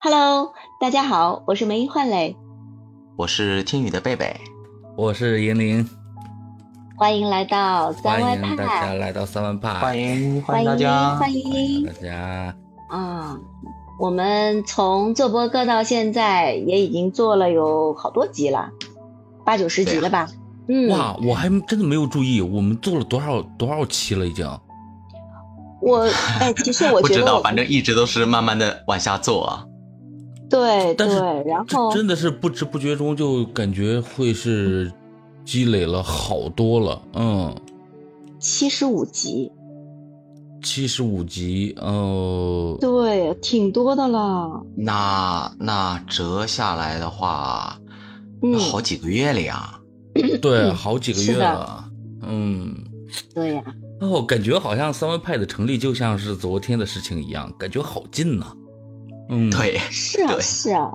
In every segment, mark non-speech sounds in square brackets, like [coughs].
Hello，大家好，我是梅英焕磊，我是听雨的贝贝，我是银铃，欢迎来到三欢迎大家，来到三万派，欢迎欢迎迎大家，欢迎大家。啊！我们从做播客到现在也已经做了有好多集了，八九十集了吧？嗯，哇，我还真的没有注意，我们做了多少多少期了已经。我哎，其实我 [laughs] 不知道，觉得反正一直都是慢慢的往下做啊。对但是对，然这后真的是不知不觉中就感觉会是积累了好多了，嗯，七十五集，七十五集，哦，对，挺多的了。那那折下来的话，嗯，好几个月了呀。对，好几个月了，嗯。对呀、哦，感觉好像三湾派的成立就像是昨天的事情一样，感觉好近呐、嗯，，对，是啊是啊，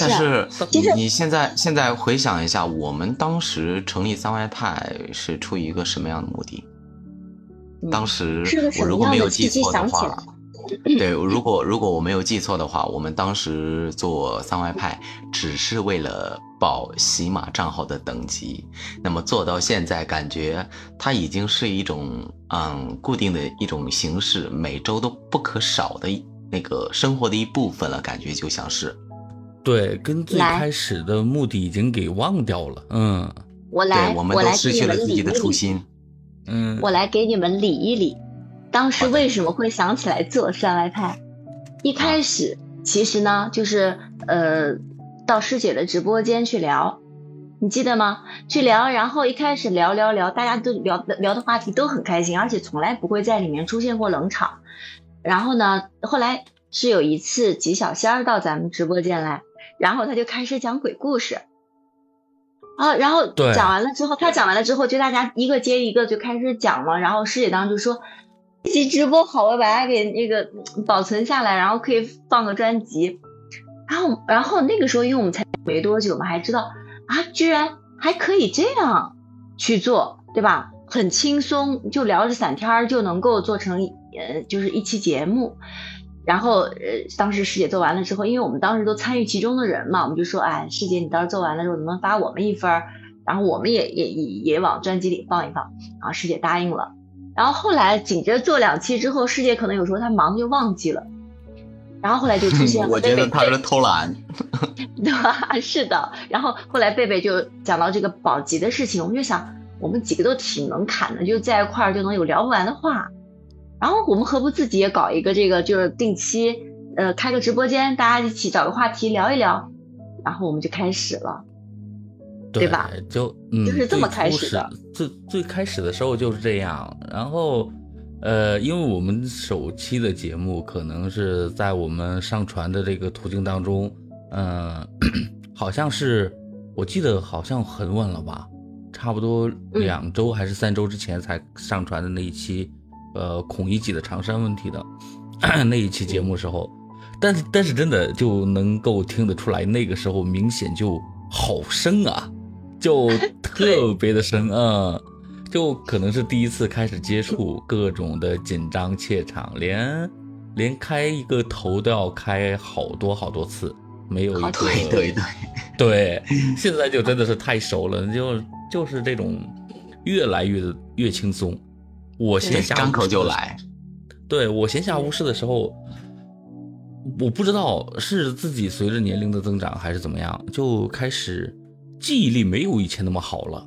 但是啊。是其实你现在现在回想一下，我们当时成立三外派是出于一个什么样的目的？嗯当时我如果没有记错的话，对，[laughs] 如果如果我没有记错的话，我们当时做三外派只是为了保喜马账号的等级，那么做到现在，感觉它已经是一种嗯固定的一种形式，每周都不可少的一那个生活的一部分了，感觉就像是。对，跟最开始的目的已经给忘掉了，嗯我来，我们都来失去了给你们理自己的一理初心。嗯，我来给你们理一理，当时为什么会想起来做山外派？一开始其实呢，就是呃，到师姐的直播间去聊，你记得吗？去聊，然后一开始聊聊聊，大家都聊的聊的话题都很开心，而且从来不会在里面出现过冷场。然后呢，后来是有一次吉小仙儿到咱们直播间来，然后他就开始讲鬼故事。啊，然后对讲完了之后，他讲完了之后，就大家一个接一个就开始讲嘛。然后师姐当时就说：“这期直播好，我把它给那个嗯保存下来，然后可以放个专辑。”然后，然后那个时候，因为我们才没多久嘛，还知道啊，居然还可以这样去做，对吧？很轻松，就聊着散天儿就能够做成呃，就是一期节目。然后呃，当时师姐做完了之后，因为我们当时都参与其中的人嘛，我们就说，哎，师姐你到时候做完了之后，能不能发我们一份儿？然后我们也也也也往专辑里放一放。然后师姐答应了。然后后来紧接着做两期之后，师姐可能有时候她忙就忘记了。然后后来就出现了我觉得他是偷懒。[laughs] 对吧？是的。然后后来贝贝就讲到这个保级的事情，我们就想，我们几个都挺能侃的，就在一块儿就能有聊不完的话。然后我们何不自己也搞一个这个，就是定期呃开个直播间，大家一起找个话题聊一聊，然后我们就开始了。对吧？就嗯，就是这么开始的。最最开始的时候就是这样，然后呃，因为我们首期的节目可能是在我们上传的这个途径当中，嗯、[coughs] 好像是我记得好像很晚了吧，差不多两周还是三周之前才上传的那一期，呃，孔乙己的长衫问题的那一期节目时候，但是但是真的就能够听得出来，那个时候明显就好深啊，就 [laughs] 特别的深啊，就可能是第一次开始接触各种的紧张怯场，连连开一个头都要开好多好多次，没有一个对对对，[laughs] 对，现在就真的是太熟了，就就是这种越来越越轻松。我闲暇张口无事就来。对我闲暇无事的时候，我不知道是自己随着年龄的增长还是怎么样，就开始记忆力没有以前那么好了，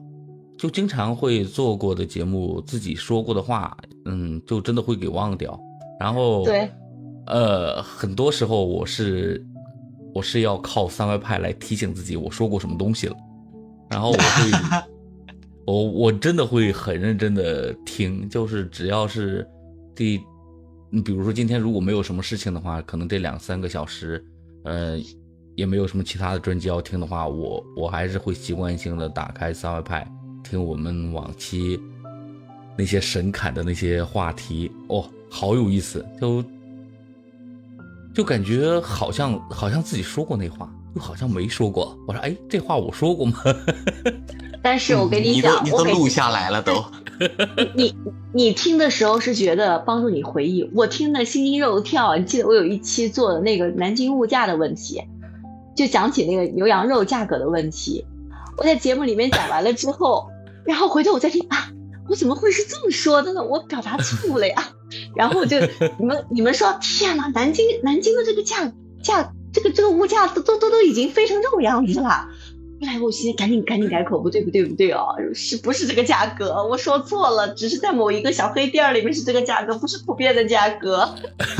就经常会做过的节目，自己说过的话，嗯，就真的会给忘掉。然后对，呃，很多时候我是我是要靠三外派来提醒自己我说过什么东西了，然后我会 [laughs] 我我真的会很认真的听，就是只要是第，你比如说今天如果没有什么事情的话，可能这两三个小时，呃，也没有什么其他的专辑要听的话，我我还是会习惯性的打开三外派听我们往期那些神侃的那些话题，哦，好有意思，就就感觉好像好像自己说过那话，又好像没说过。我说，哎，这话我说过吗？[laughs] 但是我跟嗯你讲，都你都录下来了都。[laughs] 你你听的时候是觉得帮助你回忆，我听的心惊肉跳。你记得我有一期做的那个南京物价的问题，就讲起那个牛羊肉价格的问题。我在节目里面讲完了之后，然后回头我再听啊，我怎么会是这么说的呢？我表达错误了呀。然后就你们你们说，天呐，南京南京的这个价价这个这个物价都都都都已经飞成这种样子了。后来我心赶紧赶紧改口，不对不对不对哦，是不是这个价格？我说错了，只是在某一个小黑店里面是这个价格，不是普遍的价格。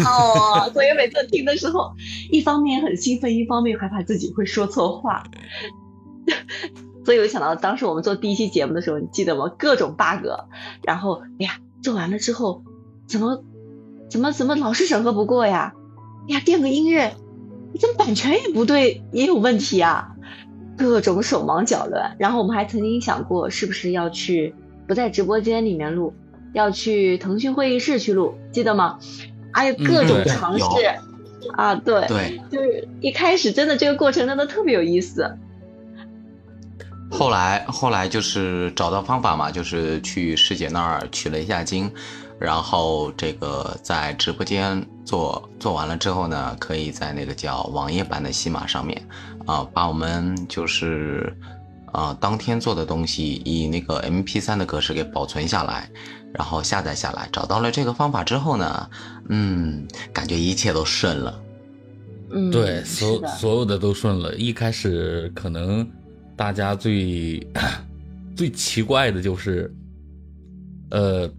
哦，所以每次听的时候，一方面很兴奋，一方面害怕自己会说错话。所以我想到当时我们做第一期节目的时候，你记得吗？各种 bug，然后哎呀，做完了之后，怎么怎么怎么老是审核不过呀？哎呀，垫个音乐，怎么版权也不对，也有问题啊？各种手忙脚乱。然后我们还曾经想过，是不是要去不在直播间里面录，要去腾讯会议室去录，记得吗？还有各种尝试啊，对对，就是一开始真的这个过程真的特别有意思。后来，后来就是找到方法嘛，就是去师姐那儿取了一下经，然后这个在直播间做做完了之后呢，可以在那个叫网页版的西马上面，啊，把我们就是啊当天做的东西以那个 MP3 的格式给保存下来，然后下载下来。找到了这个方法之后呢，嗯，感觉一切都顺了。嗯，对，所所有的都顺了。一开始可能。大家最 [coughs] 最奇怪的就是，呃，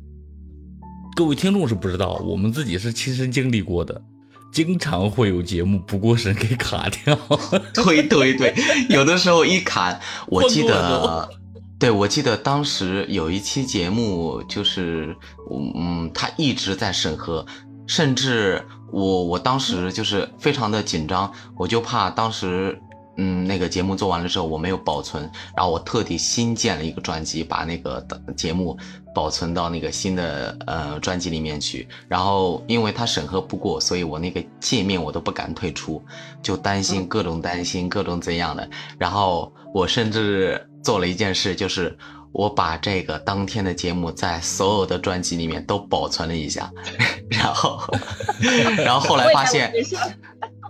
各位听众是不知道，我们自己是亲身经历过的，经常会有节目不过审给卡掉。[laughs] 对对对，有的时候一卡，[laughs] 我记得，对我记得当时有一期节目，就是嗯，他一直在审核，甚至我我当时就是非常的紧张，我就怕当时。嗯，那个节目做完了之后，我没有保存，然后我特地新建了一个专辑，把那个节目保存到那个新的呃专辑里面去。然后因为它审核不过，所以我那个界面我都不敢退出，就担心各种担心各种怎样的。然后我甚至做了一件事，就是我把这个当天的节目在所有的专辑里面都保存了一下，[laughs] 然后，[laughs] [laughs] 然后后来发现，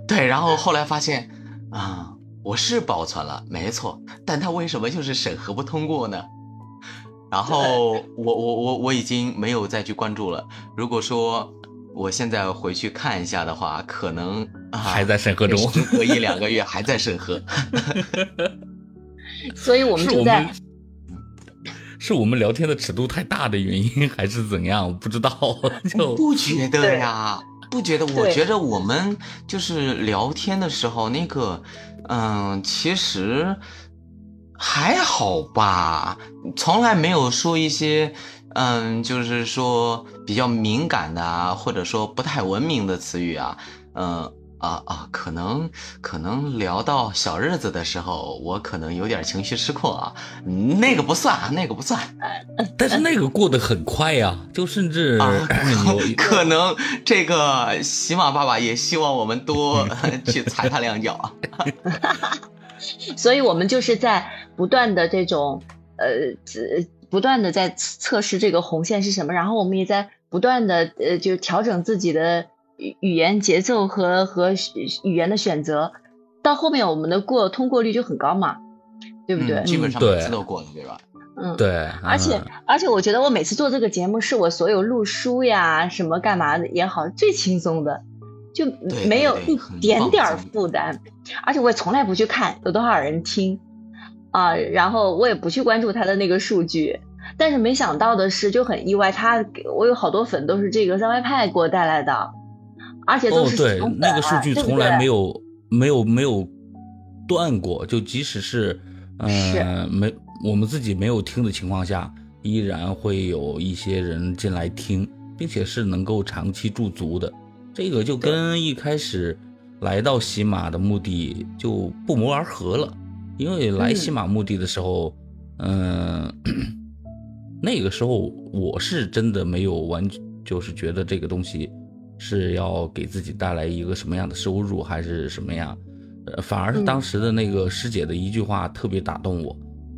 对，然后后来发现啊。我是保存了，没错，但它为什么就是审核不通过呢？然后我我我我已经没有再去关注了。如果说我现在回去看一下的话，可能还在审核中，隔一 [laughs] 两个月还在审核。[laughs] 所以我们就在，是我们聊天的尺度太大的原因，[laughs] 还是怎样？不知道，就不觉得呀，不觉得。我觉得我们就是聊天的时候那个。嗯，其实还好吧，从来没有说一些，嗯，就是说比较敏感的啊，或者说不太文明的词语啊，嗯啊啊，可能可能聊到小日子的时候，我可能有点情绪失控啊，那个不算啊，那个不算，[laughs] 但是那个过得很快呀，就甚至可能这个喜马爸爸也希望我们多 [laughs] 去踩他两脚啊。[laughs] 所以，我们就是在不断的这种呃，不断的在测试这个红线是什么，然后我们也在不断的呃，就调整自己的语言节奏和和语言的选择，到后面我们的过通过率就很高嘛，对不对？基本上每次都过的，对吧？嗯，对。而且而且，我觉得我每次做这个节目，是我所有录书呀什么干嘛的也好，最轻松的。就没有一点点儿负担，而且我也从来不去看有多少人听啊，然后我也不去关注他的那个数据，但是没想到的是就很意外，他给我有好多粉都是这个三外派给我带来的，而且都是对那个数据从来没有没有没有断过，就即使是嗯没我们自己没有听的情况下，依然会有一些人进来听，并且是能够长期驻足的。这个就跟一开始来到喜马的目的就不谋而合了，因为来喜马目的的时候，嗯，[coughs] 那个时候我是真的没有完，就是觉得这个东西是要给自己带来一个什么样的收入，还是什么样，呃，反而是当时的那个师姐的一句话特别打动我，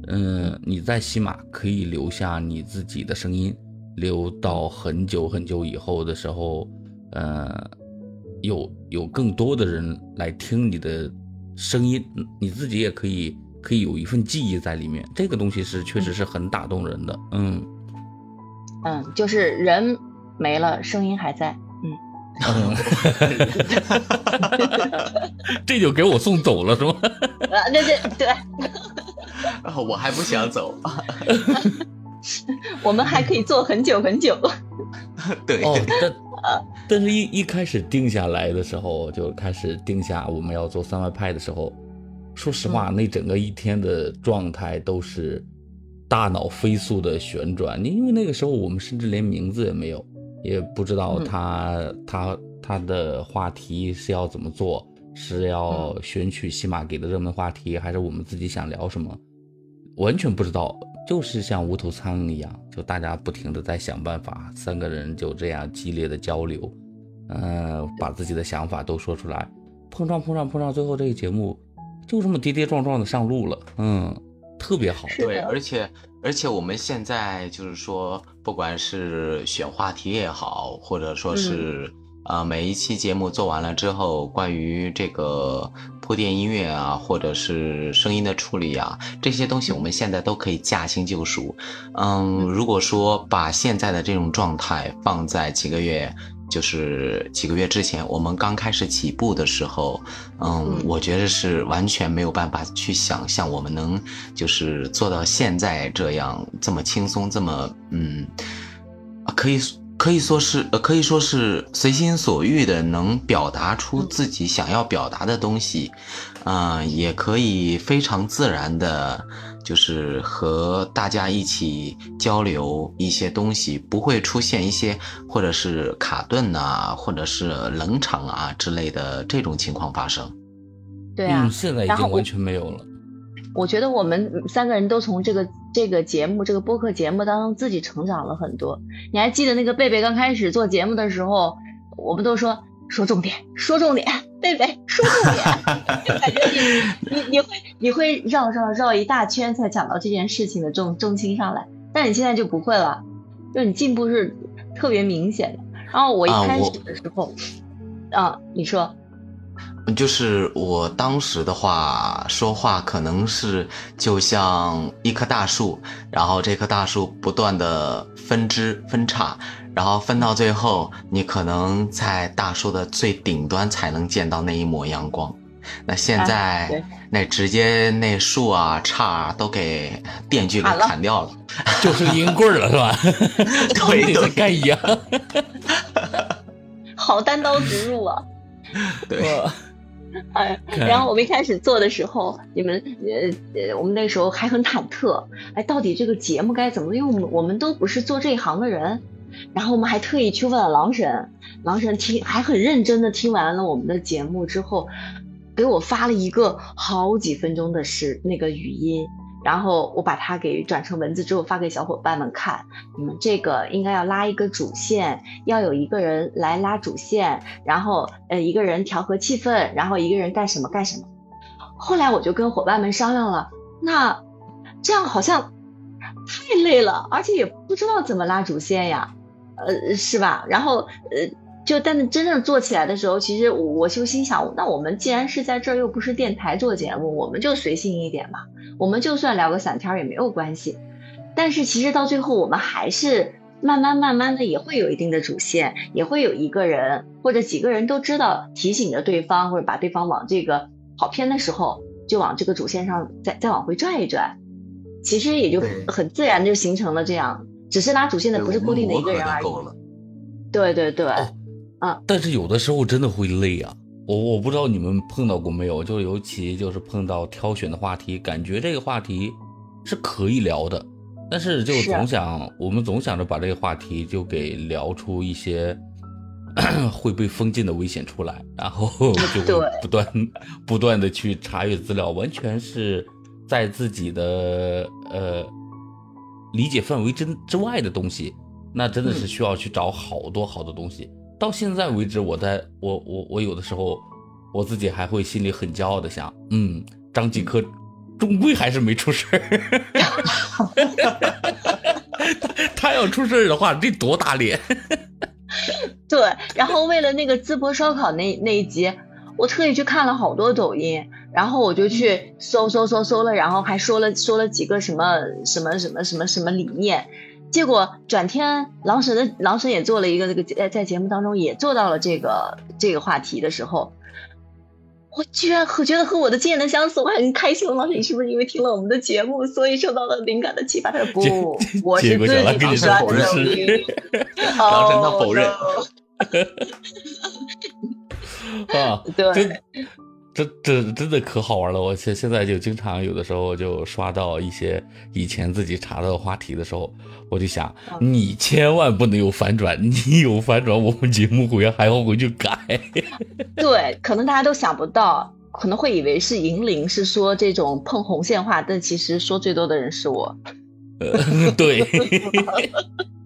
嗯，你在西马可以留下你自己的声音，留到很久很久以后的时候，呃，有有更多的人来听你的声音，你自己也可以可以有一份记忆在里面。这个东西是确实是很打动人的。嗯嗯，就是人没了，声音还在。[laughs] 这就给我送走了是吗？啊，对对对，我还不想走。[laughs] 我们还可以坐很久很久。对，哦，但但是一一开始定下来的时候，就开始定下我们要做三外派的时候，说实话，那整个一天的状态都是大脑飞速的旋转。因为那个时候我们甚至连名字也没有，也不知道他、他他的话题是要怎么做，是要选取喜马给的热门话题，还是我们自己想聊什么，完全不知道。就是像无头苍蝇一样，就大家不停的在想办法，三个人就这样激烈的交流，嗯、把自己的想法都说出来，碰撞碰撞碰撞，最后这个节目就这么跌跌撞撞的上路了，嗯，特别好。对，而且而且我们现在就是说，不管是选话题也好，或者说是、呃每一期节目做完了之后，关于这个铺垫音乐啊，或者是声音的处理啊，这些东西我们现在都可以驾轻就熟。嗯，如果说把现在的这种状态放在几个月。就是几个月之前，我们刚开始起步的时候，嗯，嗯我觉得是完全没有办法去想象我们能就是做到现在这样这么轻松，这么嗯，啊可以可以说是呃可以说是随心所欲的能表达出自己想要表达的东西，啊、也可以非常自然的，就是和大家一起交流一些东西，不会出现一些或者是卡顿呐、或者是冷场啊之类的这种情况发生。对啊嗯，，现在已然后我经完全没有了。我觉得我们三个人都从这个这个节目这个播客节目当中自己成长了很多。你还记得那个贝贝刚开始做节目的时候，我们都说说重点，说重点，贝贝说重点，就感觉你你你会你会绕绕绕一大圈才讲到这件事情的重重心上来，但你现在就不会了，就你进步是特别明显的。然后我一开始的时候，啊，你说，就是我当时的话，说话可能是就像一棵大树，然后这棵大树不断的分枝分叉，然后分到最后，你可能在大树的最顶端才能见到那一抹阳光。那现啊在、对那直接那树啊杈啊都给电锯给砍掉了。[laughs] 就剩阴棍儿了是吧？[laughs] 跟 [laughs] 对你在干一样。好单刀直入啊！对，[laughs] 哎，看然后我们一开始做的时候，你们呃呃，我们那时候还很忐忑，哎，到底这个节目该怎么做？因为我们我们都不是做这一行的人，然后我们还特意去问了狼神，狼神听还很认真的听完了我们的节目之后，给我发了一个好几分钟的是那个语音。然后我把它给转成文字之后发给小伙伴们看，你们这个应该要拉一个主线，要有一个人来拉主线，然后呃一个人调和气氛，然后一个人干什么干什么。后来我就跟伙伴们商量了，那这样好像太累了，而且也不知道怎么拉主线呀，呃是吧？然后呃就但是真正做起来的时候，其实我我就心想，那我们既然是在这儿又不是电台做节目，我们就随性一点嘛，我们就算聊个散天儿也没有关系。但是其实到最后，我们还是慢慢慢慢的也会有一定的主线，也会有一个人或者几个人都知道提醒着对方，或者把对方往这个跑偏的时候，就往这个主线上再再往回拽一拽。其实也就很自然就形成了这样，只是拉主线的不是固定的一个人而已。对对对，哦但是有的时候真的会累啊。我我不知道你们碰到过没有，就尤其就是碰到挑选的话题，感觉这个话题是可以聊的，但是就总想我们总想着把这个话题就给聊出一些 [clears throat] 会被封禁的危险出来，然后就会不断不断的去查阅资料，完全是在自己的呃理解范围之之外的东西，那真的是需要去找好多好多东西。到现在为止，我在我我我有的时候我自己还会心里很骄傲的想，嗯，张继科终归还是没出事儿。他 [laughs] 他要出事儿的话，这多打脸！对，然后为了那个淄博烧烤那那一集，我特意去看了好多抖音，然后我就去搜搜搜搜了，然后还说了说了几个什么什么什么什么什么理念，结果转天狼神的狼神也做了一个这个在在节目当中也做到了这个这个话题的时候。我居然和觉得和我的经验的相似，我很开心。老师，你是不是因为听了我们的节目，所以受到了灵感的启发？他说不，我是自己专的。[laughs] 狼神他否认。[laughs] 啊，对，这这真的可好玩了。我现现在就经常有的时候就刷到一些以前自己查到的话题的时候，我就想，你千万不能有反转，[laughs] 你有反转，我们节目会还要回去改。[laughs] 对，可能大家都想不到，可能会以为是银铃是说这种碰红线话，但其实说最多的人是我。呃对。[laughs]